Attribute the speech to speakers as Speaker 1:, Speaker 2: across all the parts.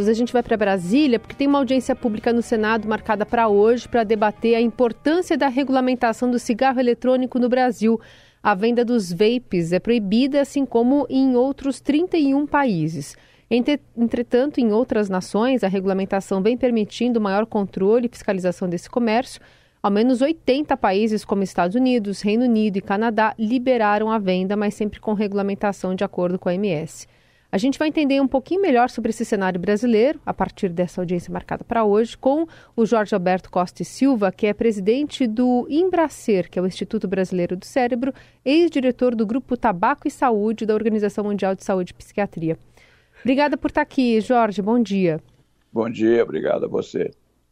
Speaker 1: Santos, a gente vai para Brasília porque tem uma audiência pública no Senado marcada para hoje para debater a importância da regulamentação do cigarro eletrônico no Brasil. A venda dos vapes é proibida, assim como em outros 31 países. Entretanto, em outras nações, a regulamentação vem permitindo maior controle e fiscalização desse comércio. Ao menos 80 países, como Estados Unidos, Reino Unido e Canadá, liberaram a venda, mas sempre com regulamentação de acordo com a MS. A gente vai entender um pouquinho melhor sobre esse cenário brasileiro a partir dessa audiência marcada para hoje com o Jorge Alberto Costa e Silva, que é presidente do Embracer, que é o Instituto Brasileiro do Cérebro, ex-diretor do Grupo Tabaco e Saúde da Organização Mundial de Saúde e Psiquiatria. Obrigada por estar aqui, Jorge. Bom dia.
Speaker 2: Bom dia, obrigado a você.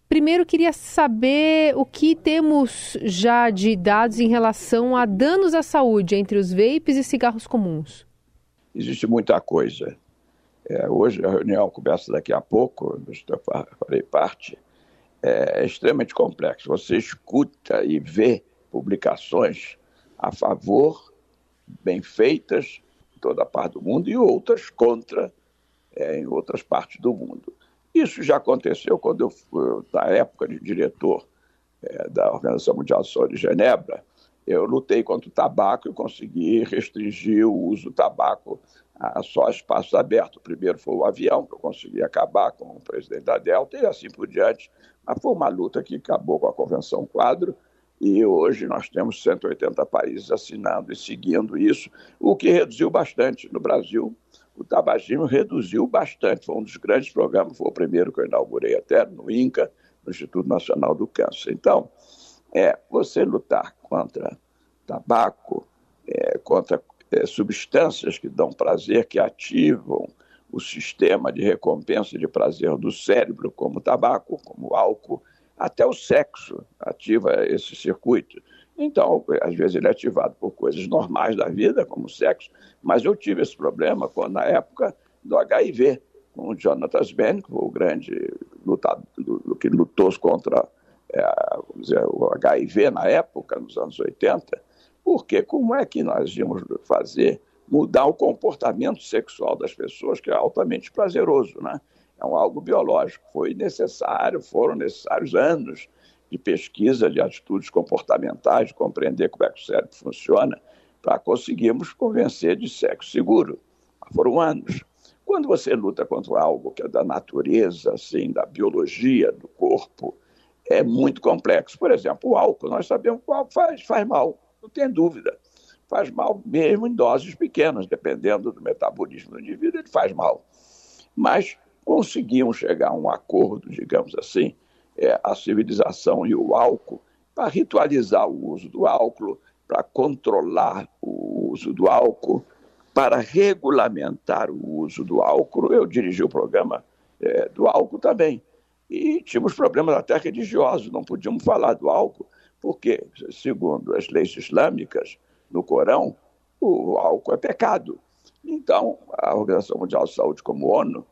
Speaker 1: Primeiro, queria saber o que temos já de dados em relação a danos à saúde entre os vapes e cigarros comuns
Speaker 2: existe muita coisa. É, hoje a reunião começa daqui a pouco, eu farei parte, é, é extremamente complexo. Você escuta e vê publicações a favor, bem feitas, em toda a parte do mundo, e outras contra, é, em outras partes do mundo. Isso já aconteceu quando eu fui, na época de diretor é, da Organização Mundial de Saúde de Genebra, eu lutei contra o tabaco e consegui restringir o uso do tabaco a só espaços abertos. O primeiro foi o avião, que eu consegui acabar com o presidente da Delta e assim por diante. Mas foi uma luta que acabou com a Convenção Quadro e hoje nós temos 180 países assinando e seguindo isso, o que reduziu bastante. No Brasil, o tabagismo reduziu bastante. Foi um dos grandes programas, foi o primeiro que eu inaugurei até no INCA, no Instituto Nacional do Câncer. Então, é você lutar contra tabaco, é, contra é, substâncias que dão prazer, que ativam o sistema de recompensa de prazer do cérebro, como tabaco, como álcool, até o sexo ativa esse circuito. Então, às vezes ele é ativado por coisas normais da vida, como sexo, mas eu tive esse problema quando, na época do HIV, com o Jonathan Sven, o grande lutador que lutou contra dizer, o HIV na época, nos anos 80, porque como é que nós íamos fazer mudar o comportamento sexual das pessoas, que é altamente prazeroso, né? É um algo biológico. Foi necessário, foram necessários anos de pesquisa de atitudes comportamentais, de compreender como é que o cérebro funciona, para conseguirmos convencer de sexo seguro. Foram anos. Quando você luta contra algo que é da natureza, assim, da biologia do corpo, é muito complexo. Por exemplo, o álcool. Nós sabemos que o álcool faz, faz mal, não tem dúvida. Faz mal mesmo em doses pequenas, dependendo do metabolismo do indivíduo, ele faz mal. Mas conseguimos chegar a um acordo, digamos assim, é, a civilização e o álcool, para ritualizar o uso do álcool, para controlar o uso do álcool, para regulamentar o uso do álcool. Eu dirigi o programa é, do álcool também. E tínhamos problemas até religiosos, não podíamos falar do álcool, porque, segundo as leis islâmicas, no Corão, o álcool é pecado. Então, a Organização Mundial de Saúde, como ONU,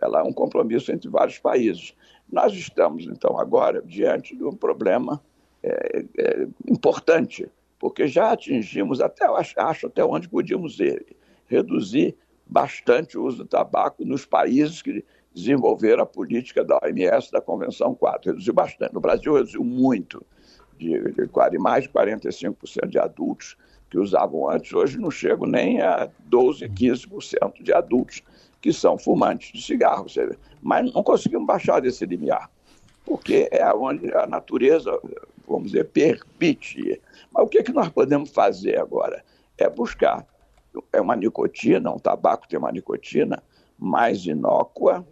Speaker 2: ela é um compromisso entre vários países. Nós estamos, então, agora diante de um problema é, é, importante, porque já atingimos, até acho, até onde podíamos ir, reduzir bastante o uso do tabaco nos países que desenvolver a política da OMS, da Convenção 4. Reduziu bastante. No Brasil, reduziu muito, de, de quase mais de 45% de adultos que usavam antes, hoje não chegam nem a 12%, 15% de adultos que são fumantes de cigarro. Mas não conseguimos baixar desse limiar, porque é onde a natureza, vamos dizer, permite. Mas o que, é que nós podemos fazer agora? É buscar é uma nicotina, um tabaco tem uma nicotina mais inócua,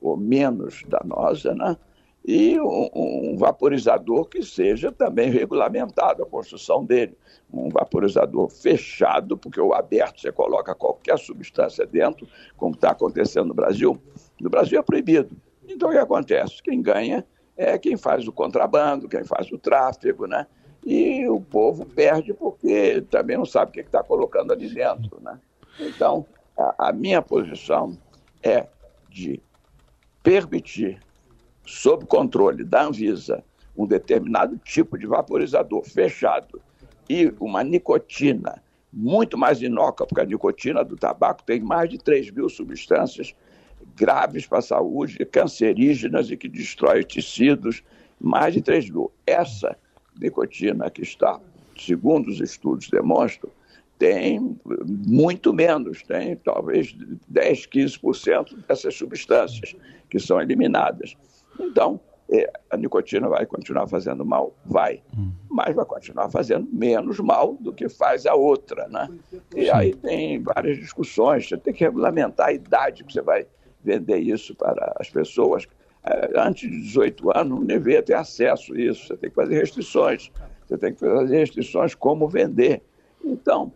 Speaker 2: ou menos danosa, né? e um, um, vaporizador que seja também regulamentado, a construção dele. Um vaporizador fechado, porque o aberto você coloca qualquer substância dentro, como está acontecendo no Brasil. No Brasil é proibido. Então o que acontece? Quem ganha é quem faz o contrabando, quem faz o tráfego, né? E o povo perde porque também não sabe o que está colocando ali dentro, né? Então, a, a minha posição é de permitir, sob controle da Anvisa, um determinado tipo de vaporizador fechado e uma nicotina muito mais inócua, porque a nicotina do tabaco tem mais de 3 mil substâncias graves para a saúde, cancerígenas e que destrói tecidos, mais de 3 mil. Essa nicotina que está, segundo os estudos demonstram, tem muito menos, tem talvez 10, 15% dessas substâncias que são eliminadas. Então, é, a nicotina vai continuar fazendo mal? Vai. Hum. Mas vai continuar fazendo menos mal do que faz a outra, né? E aí tem várias discussões. Você tem que regulamentar a idade que você vai vender isso para as pessoas. É, antes de 18 anos, não deveria ter acesso a isso. Você tem que fazer restrições. Você tem que fazer restrições como vender. Então,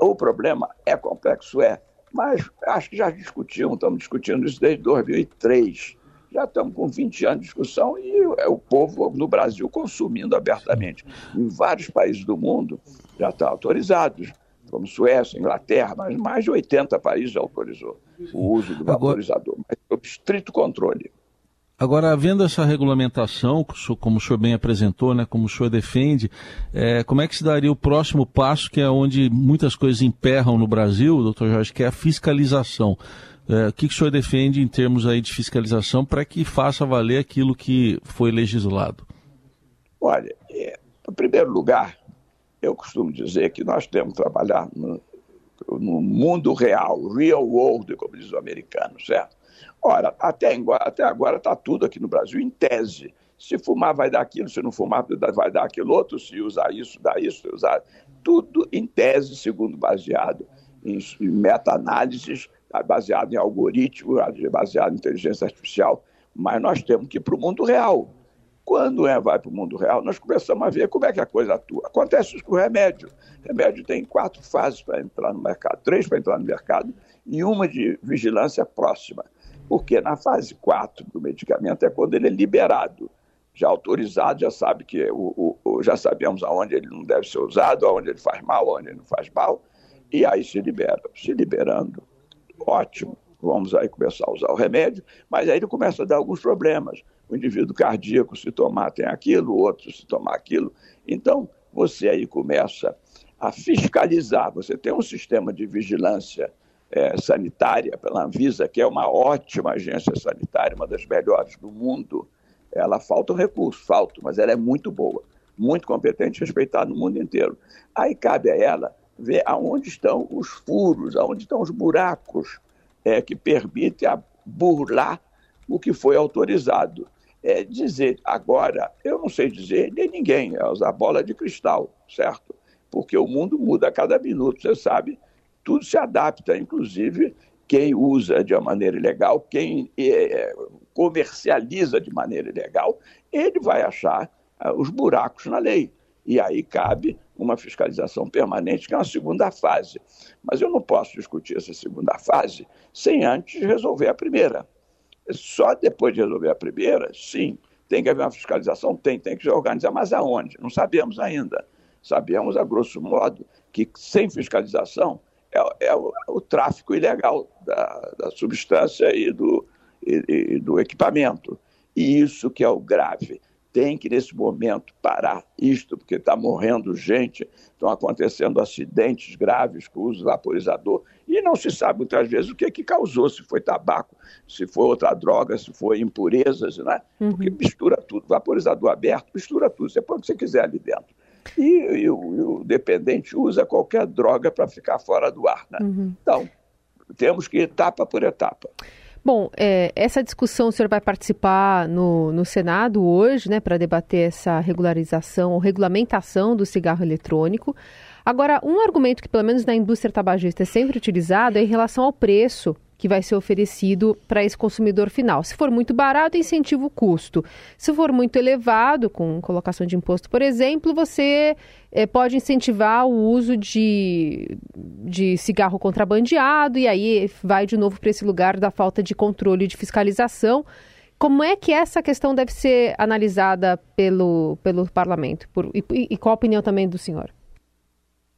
Speaker 2: o problema é complexo, é. Mas acho que já discutimos, estamos discutindo isso desde 2003 já estamos com 20 anos de discussão e é o povo no Brasil consumindo abertamente. Em vários países do mundo já estão autorizados, como Suécia, Inglaterra, mas mais de 80 países já autorizou o uso do vaporizador, mas sob estrito controle.
Speaker 3: Agora, havendo essa regulamentação, como o senhor bem apresentou, né, como o senhor defende, é, como é que se daria o próximo passo, que é onde muitas coisas emperram no Brasil, doutor Jorge, que é a fiscalização? É, o que, o senhor defende em termos aí de fiscalização para que faça valer aquilo que foi legislado?
Speaker 2: Olha, é, em primeiro lugar, eu costumo dizer que nós temos que trabalhar no, no mundo real, real world, como diz o americano, certo? Ora, até, até agora está tudo aqui no Brasil em tese. Se fumar vai dar aquilo, se não fumar vai dar aquilo outro, se usar isso, dá isso, se usar. Tudo em tese, segundo baseado em, meta-análises Tá baseado em algoritmo, baseado em inteligência artificial, mas nós temos que ir para o mundo real. Quando é, vai para o mundo real, nós começamos a ver como é que a coisa atua. Acontece isso com o remédio. O remédio tem quatro fases para entrar no mercado, três para entrar no mercado e uma de vigilância próxima. Porque na fase 4 do medicamento é quando ele é liberado. Já autorizado, já sabe que o, o, já sabemos aonde ele não deve ser usado, aonde ele faz mal, aonde ele não faz mal, e aí se libera. Se liberando, ótimo, vamos aí começar a usar o remédio, mas aí ele começa a dar alguns problemas. O indivíduo cardíaco, se tomar, tem aquilo, o outro, se tomar aquilo. Então, você aí começa a fiscalizar. Você tem um sistema de vigilância é, sanitária pela Anvisa, que é uma ótima agência sanitária, uma das melhores do mundo. Ela falta recurso, falta, mas ela é muito boa, muito competente, respeitada no mundo inteiro. Aí cabe a ela ver aonde estão os furos, aonde estão os buracos é, que permitem a burlar o que foi autorizado. É dizer, agora, eu não sei dizer nem ninguém, é usar bola de cristal, certo? Porque o mundo muda a cada minuto, você sabe, tudo se adapta, inclusive quem usa de uma maneira ilegal, quem é, comercializa de maneira ilegal, ele vai achar ah, os buracos na lei. E aí cabe uma fiscalização permanente, que é uma segunda fase. Mas eu não posso discutir essa segunda fase sem antes resolver a primeira. Só depois de resolver a primeira, sim, tem que haver uma fiscalização? Tem, tem que se organizar, mas aonde? Não sabemos ainda. Sabemos, a grosso modo, que sem fiscalização é, é o, é o, tráfico ilegal da, da substância e do, e, e do equipamento. E isso que é o grave tem que, nesse momento, parar isto, porque está morrendo gente, estão acontecendo acidentes graves com o uso do vaporizador, e não se sabe muitas vezes o que, que causou, se foi tabaco, se foi outra droga, se foi impurezas, né? Uhum. Porque mistura tudo, vaporizador aberto, mistura tudo, você põe o que você quiser ali dentro. E, e, o, e o, dependente usa qualquer droga para ficar fora do ar, né? Uhum. Então, temos que ir etapa por etapa.
Speaker 1: Bom, é, essa discussão o senhor vai participar no, no Senado hoje, né, para debater essa regularização ou regulamentação do cigarro eletrônico. Agora, um argumento que, pelo menos na indústria tabagista, é sempre utilizado é em relação ao preço que vai ser oferecido para esse consumidor final. Se for muito barato, incentiva o custo. Se for muito elevado, com colocação de imposto, por exemplo, você é, pode incentivar o uso de, de cigarro contrabandeado e aí vai de novo para esse lugar da falta de controle de fiscalização. Como é que essa questão deve ser analisada pelo, pelo parlamento? Por, e, e qual a opinião também do senhor?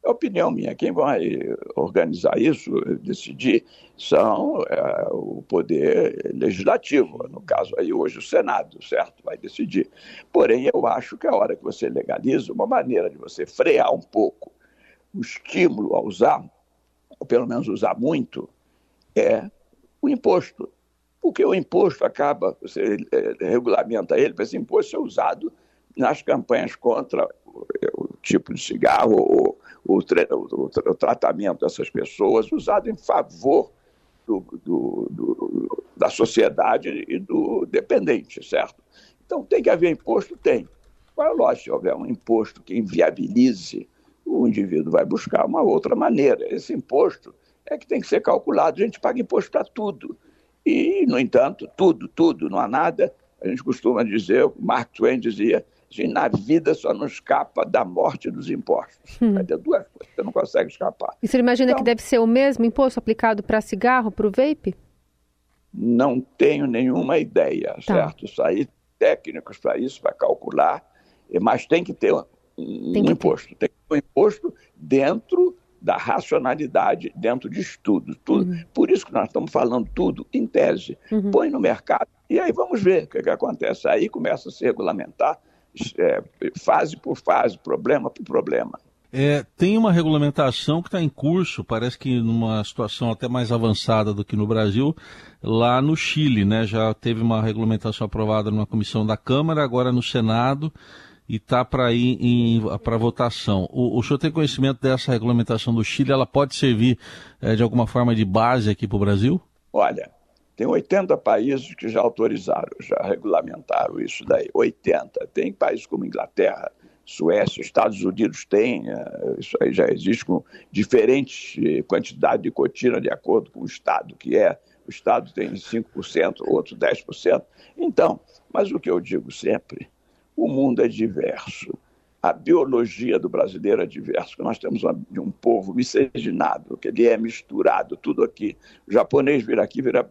Speaker 2: É opinião minha. Quem vai organizar isso, decidir, são é, o poder legislativo, no caso aí hoje o Senado, certo? Vai decidir. Porém, eu acho que a hora que você legaliza, uma maneira de você frear um pouco o estímulo a usar, ou pelo menos usar muito, é o imposto. porque o imposto acaba, você é, regulamenta ele para esse imposto ser usado nas campanhas contra o, o tipo de cigarro ou o, o, o, tratamento dessas pessoas, usado em favor do, do, do, da sociedade e do dependente, certo? Então tem que haver imposto? Tem. Mas, lógico, se houver um imposto que inviabilize, o indivíduo vai buscar uma outra maneira. Esse imposto é que tem que ser calculado. A gente paga imposto para tudo. E, no entanto, tudo, tudo, não há nada. A gente costuma dizer, o Mark Twain dizia, assim, na vida só não escapa da morte dos impostos. Hum. Vai ter duas coisas, você não consegue escapar.
Speaker 1: E você imagina então, que deve ser o mesmo imposto aplicado para cigarro, para o vape?
Speaker 2: Não tenho nenhuma ideia, tá. certo? Isso aí, técnicos para isso, para calcular, mas tem que ter um, um imposto. Ter. Tem que ter um imposto dentro da racionalidade dentro de estudo. Tudo. Uhum. Por isso que nós estamos falando tudo em tese. Uhum. Põe no mercado e aí vamos ver o que, que acontece. Aí começa a se regulamentar é, fase por fase, problema por problema.
Speaker 3: É, tem uma regulamentação que está em curso, parece que numa situação até mais avançada do que no Brasil, lá no Chile, né? Já teve uma regulamentação aprovada numa comissão da Câmara, agora no Senado e está para ir para votação. O, o senhor tem conhecimento dessa regulamentação do Chile? Ela pode servir é, de alguma forma de base aqui para o Brasil?
Speaker 2: Olha, tem 80 países que já autorizaram, já regulamentaram isso daí. 80. Tem países como Inglaterra, Suécia, Estados Unidos tem, é, isso aí já existe com diferentes eh, quantidade de cotina de acordo com o estado que é. O estado tem 5%, outro 10%. Então, mas o que eu digo sempre, o mundo é diverso. A biologia do brasileiro é diversa. Nós temos um, um povo miscigenado, que ele é misturado, tudo aqui. O japonês vira aqui, vira,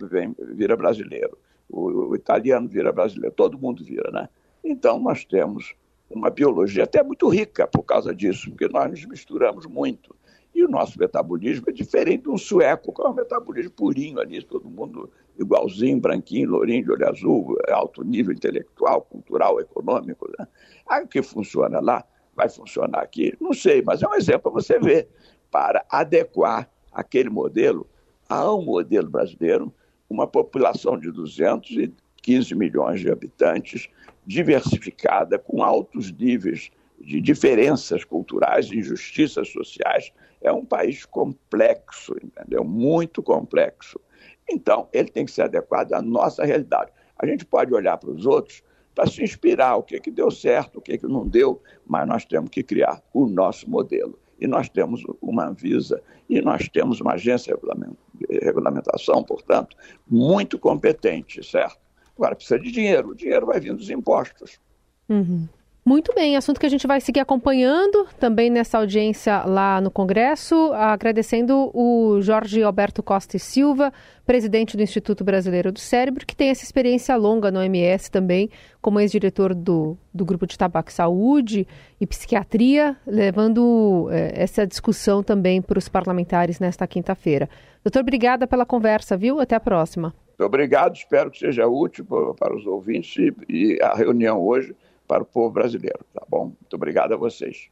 Speaker 2: vira brasileiro. O, o italiano vira brasileiro. Todo mundo vira, né? Então, nós temos uma biologia até muito rica por causa disso, porque nós nos misturamos muito. E o nosso metabolismo é diferente um sueco, que é um metabolismo purinho ali, todo mundo igualzinho, branquinho, lourinho, de olho azul, alto nível intelectual, cultural, econômico. Né? Aí o que funciona lá vai funcionar aqui? Não sei, mas é um exemplo para você ver, para adequar aquele modelo a um modelo brasileiro, uma população de 215 milhões de habitantes, diversificada, com altos níveis de diferenças culturais, de injustiças sociais. É um país complexo, entendeu? Muito complexo. Então, ele tem que ser adequado à nossa realidade. A gente pode olhar para os outros para se inspirar, o que, que deu certo, o que, que não deu, mas nós temos que criar o nosso modelo. E nós temos uma Anvisa e nós temos uma agência de regulamentação, portanto, muito competente, certo? Agora, precisa de dinheiro. O dinheiro vai vir dos impostos.
Speaker 1: Uhum. Muito bem, assunto que a gente vai seguir acompanhando também nessa audiência lá no Congresso, agradecendo o Jorge Alberto Costa e Silva, presidente do Instituto Brasileiro do Cérebro, que tem essa experiência longa no OMS também, como ex-diretor do, do Grupo de Tabaco e Saúde e Psiquiatria, levando eh, essa discussão também para os parlamentares nesta quinta-feira. Doutor, obrigada pela conversa, viu? Até a próxima.
Speaker 2: Obrigado, espero que seja útil para, os ouvintes e a reunião hoje para o povo brasileiro, tá bom? Muito obrigado a vocês.